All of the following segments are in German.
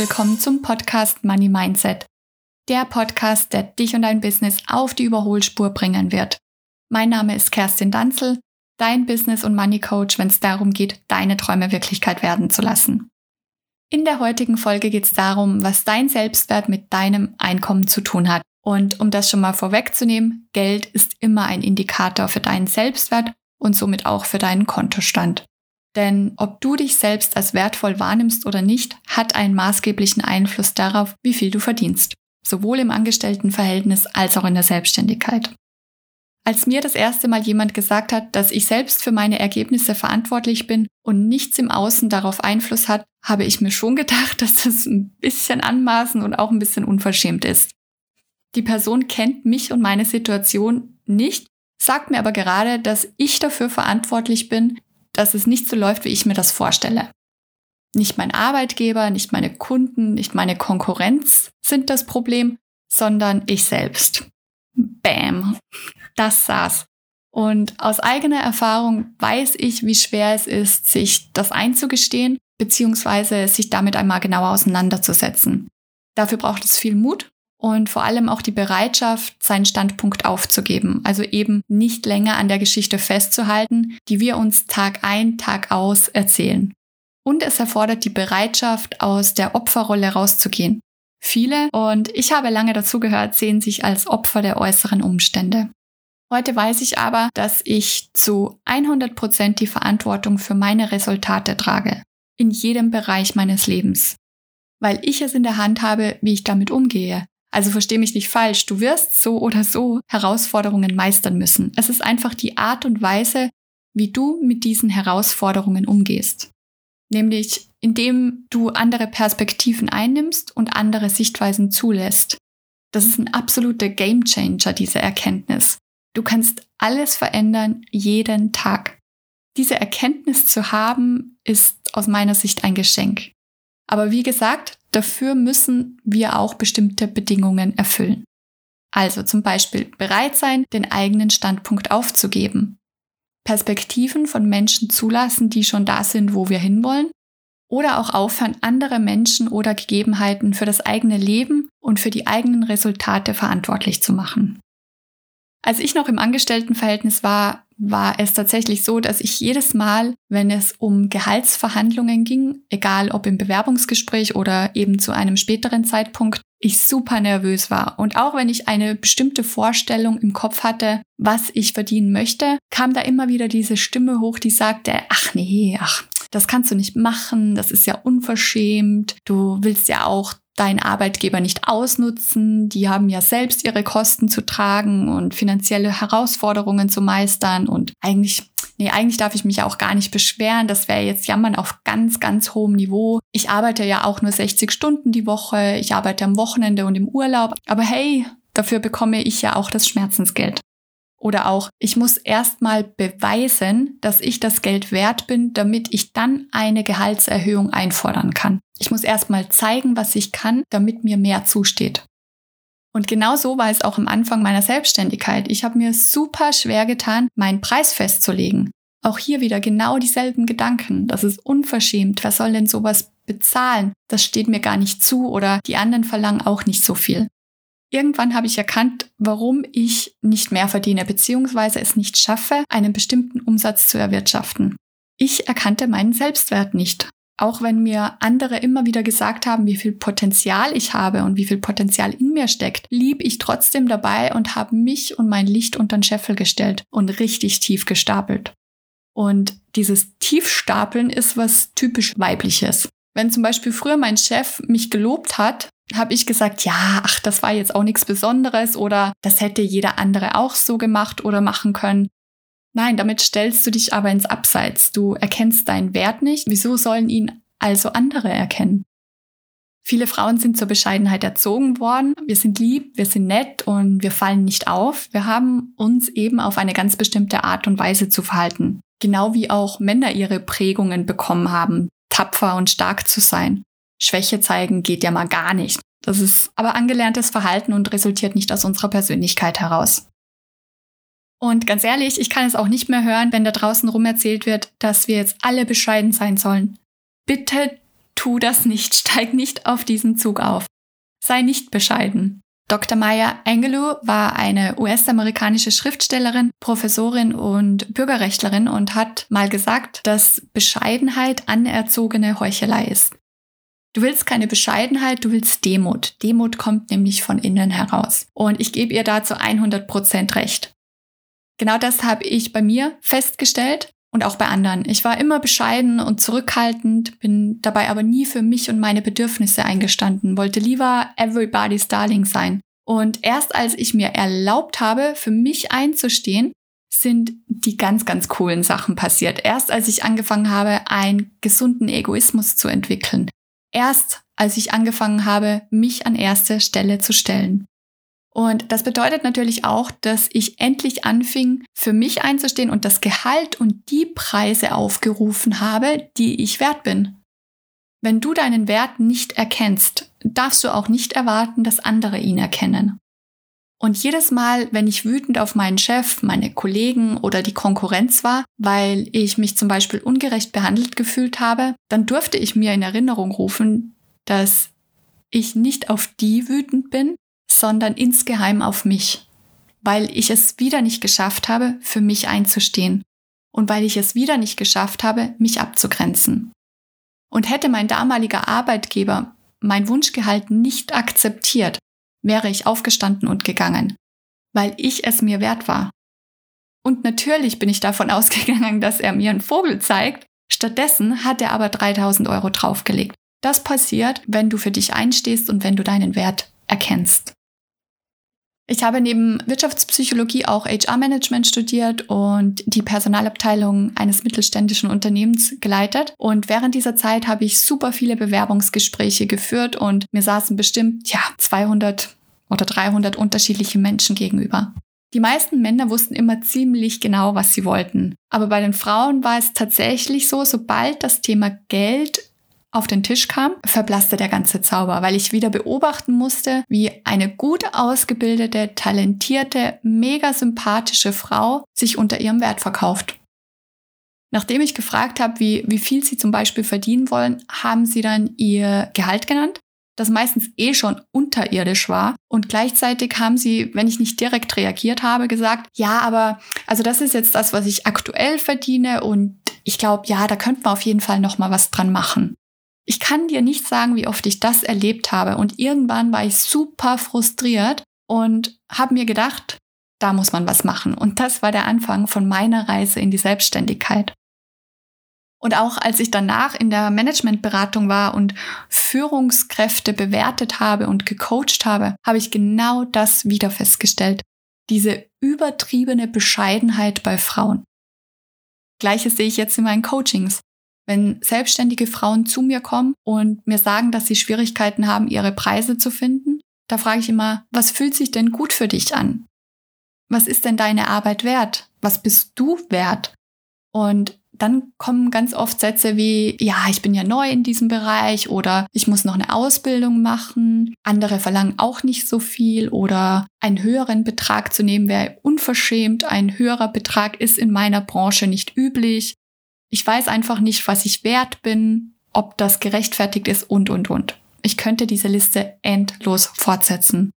willkommen zum Podcast Money Mindset. Der Podcast, der dich und dein Business auf die Überholspur bringen wird. Mein Name ist Kerstin Danzel, dein Business- und Money Coach, wenn es darum geht, deine Träume Wirklichkeit werden zu lassen. In der heutigen Folge geht es darum, was dein Selbstwert mit deinem Einkommen zu tun hat. Und um das schon mal vorwegzunehmen, Geld ist immer ein Indikator für deinen Selbstwert und somit auch für deinen Kontostand. Denn ob du dich selbst als wertvoll wahrnimmst oder nicht, hat einen maßgeblichen Einfluss darauf, wie viel du verdienst. Sowohl im Angestelltenverhältnis als auch in der Selbstständigkeit. Als mir das erste Mal jemand gesagt hat, dass ich selbst für meine Ergebnisse verantwortlich bin und nichts im Außen darauf Einfluss hat, habe ich mir schon gedacht, dass das ein bisschen anmaßend und auch ein bisschen unverschämt ist. Die Person kennt mich und meine Situation nicht, sagt mir aber gerade, dass ich dafür verantwortlich bin, dass es nicht so läuft, wie ich mir das vorstelle. Nicht mein Arbeitgeber, nicht meine Kunden, nicht meine Konkurrenz sind das Problem, sondern ich selbst. Bam, das saß. Und aus eigener Erfahrung weiß ich, wie schwer es ist, sich das einzugestehen, beziehungsweise sich damit einmal genauer auseinanderzusetzen. Dafür braucht es viel Mut und vor allem auch die Bereitschaft, seinen Standpunkt aufzugeben, also eben nicht länger an der Geschichte festzuhalten, die wir uns Tag ein, Tag aus erzählen. Und es erfordert die Bereitschaft, aus der Opferrolle rauszugehen. Viele, und ich habe lange dazugehört, sehen sich als Opfer der äußeren Umstände. Heute weiß ich aber, dass ich zu 100 Prozent die Verantwortung für meine Resultate trage. In jedem Bereich meines Lebens. Weil ich es in der Hand habe, wie ich damit umgehe. Also versteh mich nicht falsch, du wirst so oder so Herausforderungen meistern müssen. Es ist einfach die Art und Weise, wie du mit diesen Herausforderungen umgehst. Nämlich indem du andere Perspektiven einnimmst und andere Sichtweisen zulässt. Das ist ein absoluter Gamechanger, diese Erkenntnis. Du kannst alles verändern, jeden Tag. Diese Erkenntnis zu haben, ist aus meiner Sicht ein Geschenk. Aber wie gesagt, dafür müssen wir auch bestimmte Bedingungen erfüllen. Also zum Beispiel bereit sein, den eigenen Standpunkt aufzugeben, Perspektiven von Menschen zulassen, die schon da sind, wo wir hinwollen, oder auch aufhören, andere Menschen oder Gegebenheiten für das eigene Leben und für die eigenen Resultate verantwortlich zu machen. Als ich noch im Angestelltenverhältnis war, war es tatsächlich so, dass ich jedes Mal, wenn es um Gehaltsverhandlungen ging, egal ob im Bewerbungsgespräch oder eben zu einem späteren Zeitpunkt, ich super nervös war. Und auch wenn ich eine bestimmte Vorstellung im Kopf hatte, was ich verdienen möchte, kam da immer wieder diese Stimme hoch, die sagte, ach nee, ach, das kannst du nicht machen, das ist ja unverschämt, du willst ja auch deinen Arbeitgeber nicht ausnutzen. Die haben ja selbst ihre Kosten zu tragen und finanzielle Herausforderungen zu meistern. Und eigentlich, nee, eigentlich darf ich mich ja auch gar nicht beschweren. Das wäre jetzt Jammern auf ganz, ganz hohem Niveau. Ich arbeite ja auch nur 60 Stunden die Woche. Ich arbeite am Wochenende und im Urlaub. Aber hey, dafür bekomme ich ja auch das Schmerzensgeld. Oder auch, ich muss erstmal beweisen, dass ich das Geld wert bin, damit ich dann eine Gehaltserhöhung einfordern kann. Ich muss erstmal zeigen, was ich kann, damit mir mehr zusteht. Und genau so war es auch am Anfang meiner Selbstständigkeit. Ich habe mir super schwer getan, meinen Preis festzulegen. Auch hier wieder genau dieselben Gedanken. Das ist unverschämt. Wer soll denn sowas bezahlen? Das steht mir gar nicht zu oder die anderen verlangen auch nicht so viel. Irgendwann habe ich erkannt, warum ich nicht mehr verdiene bzw. es nicht schaffe, einen bestimmten Umsatz zu erwirtschaften. Ich erkannte meinen Selbstwert nicht. Auch wenn mir andere immer wieder gesagt haben, wie viel Potenzial ich habe und wie viel Potenzial in mir steckt, lieb ich trotzdem dabei und habe mich und mein Licht unter den Scheffel gestellt und richtig tief gestapelt. Und dieses Tiefstapeln ist was typisch weibliches. Wenn zum Beispiel früher mein Chef mich gelobt hat, habe ich gesagt, ja, ach, das war jetzt auch nichts Besonderes oder das hätte jeder andere auch so gemacht oder machen können. Nein, damit stellst du dich aber ins Abseits. Du erkennst deinen Wert nicht. Wieso sollen ihn also andere erkennen? Viele Frauen sind zur Bescheidenheit erzogen worden. Wir sind lieb, wir sind nett und wir fallen nicht auf. Wir haben uns eben auf eine ganz bestimmte Art und Weise zu verhalten. Genau wie auch Männer ihre Prägungen bekommen haben, tapfer und stark zu sein. Schwäche zeigen geht ja mal gar nicht. Das ist aber angelerntes Verhalten und resultiert nicht aus unserer Persönlichkeit heraus. Und ganz ehrlich, ich kann es auch nicht mehr hören, wenn da draußen rum erzählt wird, dass wir jetzt alle bescheiden sein sollen. Bitte tu das nicht, steig nicht auf diesen Zug auf. Sei nicht bescheiden. Dr. Maya Angelou war eine US-amerikanische Schriftstellerin, Professorin und Bürgerrechtlerin und hat mal gesagt, dass Bescheidenheit anerzogene Heuchelei ist. Du willst keine Bescheidenheit, du willst Demut. Demut kommt nämlich von innen heraus. Und ich gebe ihr dazu 100% recht. Genau das habe ich bei mir festgestellt und auch bei anderen. Ich war immer bescheiden und zurückhaltend, bin dabei aber nie für mich und meine Bedürfnisse eingestanden, wollte lieber everybody's darling sein. Und erst als ich mir erlaubt habe, für mich einzustehen, sind die ganz, ganz coolen Sachen passiert. Erst als ich angefangen habe, einen gesunden Egoismus zu entwickeln. Erst als ich angefangen habe, mich an erste Stelle zu stellen. Und das bedeutet natürlich auch, dass ich endlich anfing, für mich einzustehen und das Gehalt und die Preise aufgerufen habe, die ich wert bin. Wenn du deinen Wert nicht erkennst, darfst du auch nicht erwarten, dass andere ihn erkennen. Und jedes Mal, wenn ich wütend auf meinen Chef, meine Kollegen oder die Konkurrenz war, weil ich mich zum Beispiel ungerecht behandelt gefühlt habe, dann durfte ich mir in Erinnerung rufen, dass ich nicht auf die wütend bin, sondern insgeheim auf mich, weil ich es wieder nicht geschafft habe, für mich einzustehen und weil ich es wieder nicht geschafft habe, mich abzugrenzen. Und hätte mein damaliger Arbeitgeber mein Wunschgehalt nicht akzeptiert, wäre ich aufgestanden und gegangen, weil ich es mir wert war. Und natürlich bin ich davon ausgegangen, dass er mir einen Vogel zeigt. Stattdessen hat er aber 3000 Euro draufgelegt. Das passiert, wenn du für dich einstehst und wenn du deinen Wert erkennst. Ich habe neben Wirtschaftspsychologie auch HR-Management studiert und die Personalabteilung eines mittelständischen Unternehmens geleitet. Und während dieser Zeit habe ich super viele Bewerbungsgespräche geführt und mir saßen bestimmt, ja, 200 oder 300 unterschiedliche Menschen gegenüber. Die meisten Männer wussten immer ziemlich genau, was sie wollten. Aber bei den Frauen war es tatsächlich so, sobald das Thema Geld auf den Tisch kam, verblasste der ganze Zauber, weil ich wieder beobachten musste, wie eine gut ausgebildete, talentierte, mega sympathische Frau sich unter ihrem Wert verkauft. Nachdem ich gefragt habe, wie, wie viel sie zum Beispiel verdienen wollen, haben sie dann ihr Gehalt genannt, das meistens eh schon unterirdisch war. Und gleichzeitig haben sie, wenn ich nicht direkt reagiert habe, gesagt, ja, aber also das ist jetzt das, was ich aktuell verdiene und ich glaube, ja, da könnte man auf jeden Fall noch mal was dran machen. Ich kann dir nicht sagen, wie oft ich das erlebt habe. Und irgendwann war ich super frustriert und habe mir gedacht, da muss man was machen. Und das war der Anfang von meiner Reise in die Selbstständigkeit. Und auch als ich danach in der Managementberatung war und Führungskräfte bewertet habe und gecoacht habe, habe ich genau das wieder festgestellt. Diese übertriebene Bescheidenheit bei Frauen. Gleiches sehe ich jetzt in meinen Coachings. Wenn selbstständige Frauen zu mir kommen und mir sagen, dass sie Schwierigkeiten haben, ihre Preise zu finden, da frage ich immer, was fühlt sich denn gut für dich an? Was ist denn deine Arbeit wert? Was bist du wert? Und dann kommen ganz oft Sätze wie, ja, ich bin ja neu in diesem Bereich oder ich muss noch eine Ausbildung machen. Andere verlangen auch nicht so viel oder einen höheren Betrag zu nehmen wäre unverschämt. Ein höherer Betrag ist in meiner Branche nicht üblich. Ich weiß einfach nicht, was ich wert bin, ob das gerechtfertigt ist und, und, und. Ich könnte diese Liste endlos fortsetzen.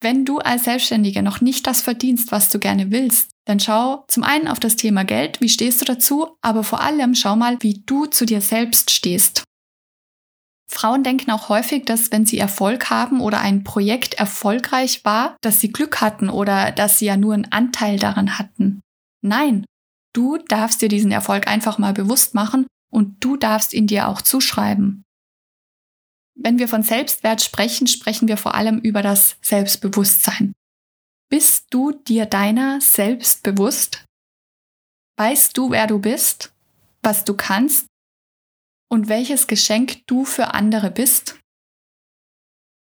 Wenn du als Selbstständiger noch nicht das verdienst, was du gerne willst, dann schau zum einen auf das Thema Geld, wie stehst du dazu, aber vor allem schau mal, wie du zu dir selbst stehst. Frauen denken auch häufig, dass wenn sie Erfolg haben oder ein Projekt erfolgreich war, dass sie Glück hatten oder dass sie ja nur einen Anteil daran hatten. Nein, Du darfst dir diesen Erfolg einfach mal bewusst machen und du darfst ihn dir auch zuschreiben. Wenn wir von Selbstwert sprechen, sprechen wir vor allem über das Selbstbewusstsein. Bist du dir deiner selbst bewusst? Weißt du, wer du bist, was du kannst und welches Geschenk du für andere bist?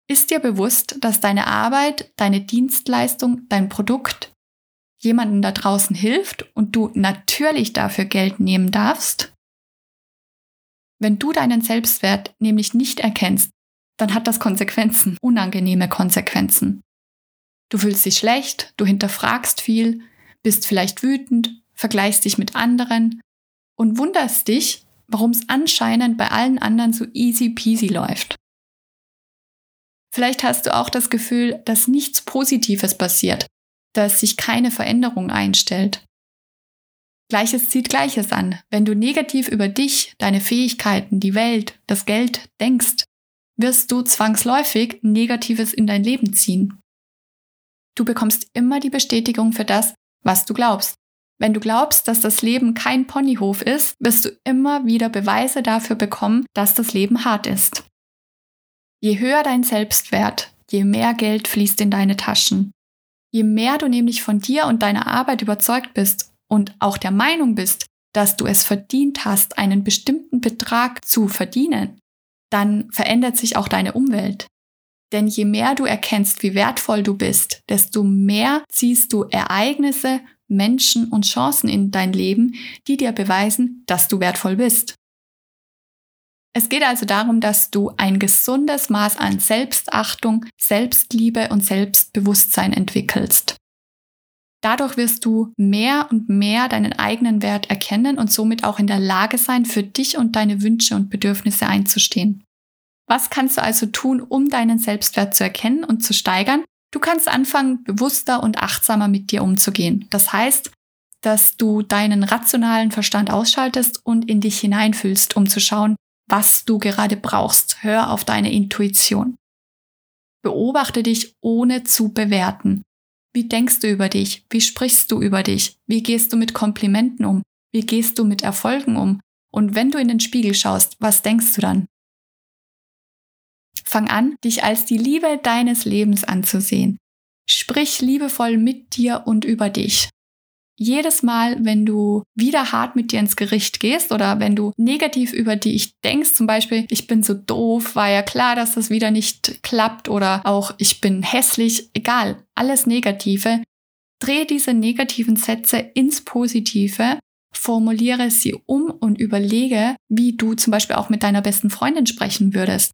Ist dir bewusst, dass deine Arbeit, deine Dienstleistung, dein Produkt jemanden da draußen hilft und du natürlich dafür Geld nehmen darfst, wenn du deinen Selbstwert nämlich nicht erkennst, dann hat das Konsequenzen, unangenehme Konsequenzen. Du fühlst dich schlecht, du hinterfragst viel, bist vielleicht wütend, vergleichst dich mit anderen und wunderst dich, warum es anscheinend bei allen anderen so easy peasy läuft. Vielleicht hast du auch das Gefühl, dass nichts Positives passiert, dass sich keine Veränderung einstellt. Gleiches zieht Gleiches an. Wenn du negativ über dich, deine Fähigkeiten, die Welt, das Geld denkst, wirst du zwangsläufig Negatives in dein Leben ziehen. Du bekommst immer die Bestätigung für das, was du glaubst. Wenn du glaubst, dass das Leben kein Ponyhof ist, wirst du immer wieder Beweise dafür bekommen, dass das Leben hart ist. Je höher dein Selbstwert, je mehr Geld fließt in deine Taschen. Je mehr du nämlich von dir und deiner Arbeit überzeugt bist und auch der Meinung bist, dass du es verdient hast, einen bestimmten Betrag zu verdienen, dann verändert sich auch deine Umwelt. Denn je mehr du erkennst, wie wertvoll du bist, desto mehr ziehst du Ereignisse, Menschen und Chancen in dein Leben, die dir beweisen, dass du wertvoll bist. Es geht also darum, dass du ein gesundes Maß an Selbstachtung, Selbstliebe und Selbstbewusstsein entwickelst. Dadurch wirst du mehr und mehr deinen eigenen Wert erkennen und somit auch in der Lage sein, für dich und deine Wünsche und Bedürfnisse einzustehen. Was kannst du also tun, um deinen Selbstwert zu erkennen und zu steigern? Du kannst anfangen, bewusster und achtsamer mit dir umzugehen. Das heißt, dass du deinen rationalen Verstand ausschaltest und in dich hineinfühlst, um zu schauen, was du gerade brauchst. Hör auf deine Intuition. Beobachte dich ohne zu bewerten. Wie denkst du über dich? Wie sprichst du über dich? Wie gehst du mit Komplimenten um? Wie gehst du mit Erfolgen um? Und wenn du in den Spiegel schaust, was denkst du dann? Fang an, dich als die Liebe deines Lebens anzusehen. Sprich liebevoll mit dir und über dich. Jedes Mal, wenn du wieder hart mit dir ins Gericht gehst oder wenn du negativ über dich denkst, zum Beispiel, ich bin so doof, war ja klar, dass das wieder nicht klappt oder auch ich bin hässlich, egal, alles Negative, dreh diese negativen Sätze ins Positive, formuliere sie um und überlege, wie du zum Beispiel auch mit deiner besten Freundin sprechen würdest.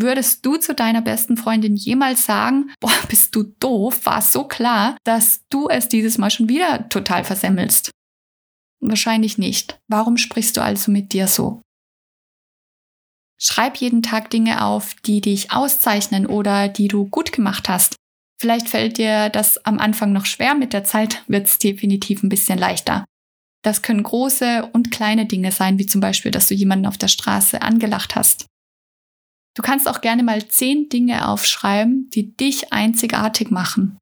Würdest du zu deiner besten Freundin jemals sagen, boah, bist du doof, war so klar, dass du es dieses Mal schon wieder total versemmelst? Wahrscheinlich nicht. Warum sprichst du also mit dir so? Schreib jeden Tag Dinge auf, die dich auszeichnen oder die du gut gemacht hast. Vielleicht fällt dir das am Anfang noch schwer, mit der Zeit wird es definitiv ein bisschen leichter. Das können große und kleine Dinge sein, wie zum Beispiel, dass du jemanden auf der Straße angelacht hast. Du kannst auch gerne mal zehn Dinge aufschreiben, die dich einzigartig machen.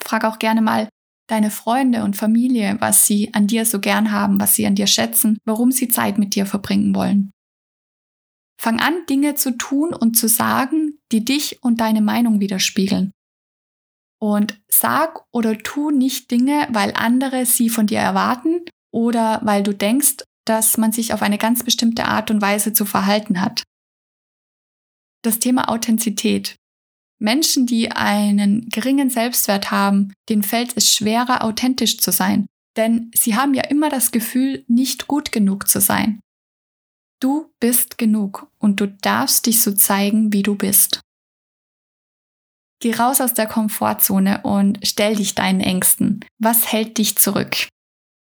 Frag auch gerne mal deine Freunde und Familie, was sie an dir so gern haben, was sie an dir schätzen, warum sie Zeit mit dir verbringen wollen. Fang an, Dinge zu tun und zu sagen, die dich und deine Meinung widerspiegeln. Und sag oder tu nicht Dinge, weil andere sie von dir erwarten oder weil du denkst, dass man sich auf eine ganz bestimmte Art und Weise zu verhalten hat das Thema Authentizität. Menschen, die einen geringen Selbstwert haben, denen fällt es schwerer, authentisch zu sein. Denn sie haben ja immer das Gefühl, nicht gut genug zu sein. Du bist genug und du darfst dich so zeigen, wie du bist. Geh raus aus der Komfortzone und stell dich deinen Ängsten. Was hält dich zurück?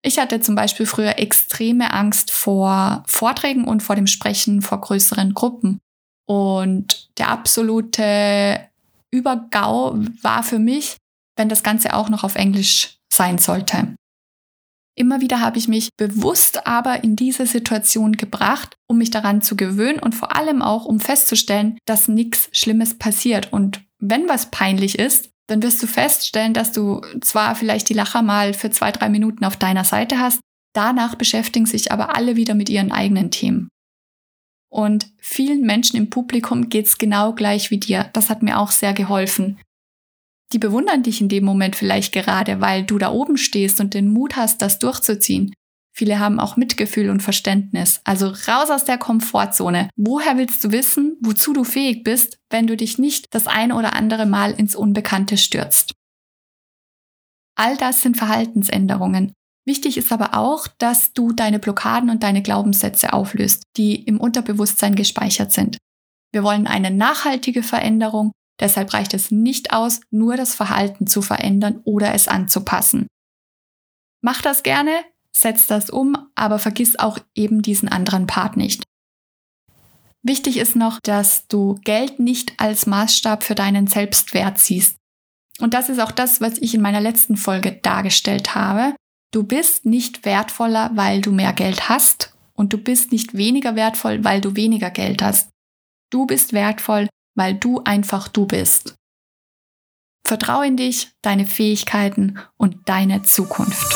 Ich hatte zum Beispiel früher extreme Angst vor Vorträgen und vor dem Sprechen vor größeren Gruppen. Und der absolute Übergau war für mich, wenn das Ganze auch noch auf Englisch sein sollte. Immer wieder habe ich mich bewusst aber in diese Situation gebracht, um mich daran zu gewöhnen und vor allem auch, um festzustellen, dass nichts Schlimmes passiert. Und wenn was peinlich ist, dann wirst du feststellen, dass du zwar vielleicht die Lacher mal für zwei, drei Minuten auf deiner Seite hast, danach beschäftigen sich aber alle wieder mit ihren eigenen Themen. Und vielen Menschen im Publikum geht's genau gleich wie dir. Das hat mir auch sehr geholfen. Die bewundern dich in dem Moment vielleicht gerade, weil du da oben stehst und den Mut hast, das durchzuziehen. Viele haben auch Mitgefühl und Verständnis. Also raus aus der Komfortzone. Woher willst du wissen, wozu du fähig bist, wenn du dich nicht das ein oder andere Mal ins Unbekannte stürzt? All das sind Verhaltensänderungen. Wichtig ist aber auch, dass du deine Blockaden und deine Glaubenssätze auflöst, die im Unterbewusstsein gespeichert sind. Wir wollen eine nachhaltige Veränderung, deshalb reicht es nicht aus, nur das Verhalten zu verändern oder es anzupassen. Mach das gerne, setz das um, aber vergiss auch eben diesen anderen Part nicht. Wichtig ist noch, dass du Geld nicht als Maßstab für deinen Selbstwert siehst. Und das ist auch das, was ich in meiner letzten Folge dargestellt habe. Du bist nicht wertvoller, weil du mehr Geld hast und du bist nicht weniger wertvoll, weil du weniger Geld hast. Du bist wertvoll, weil du einfach du bist. Vertrau in dich, deine Fähigkeiten und deine Zukunft.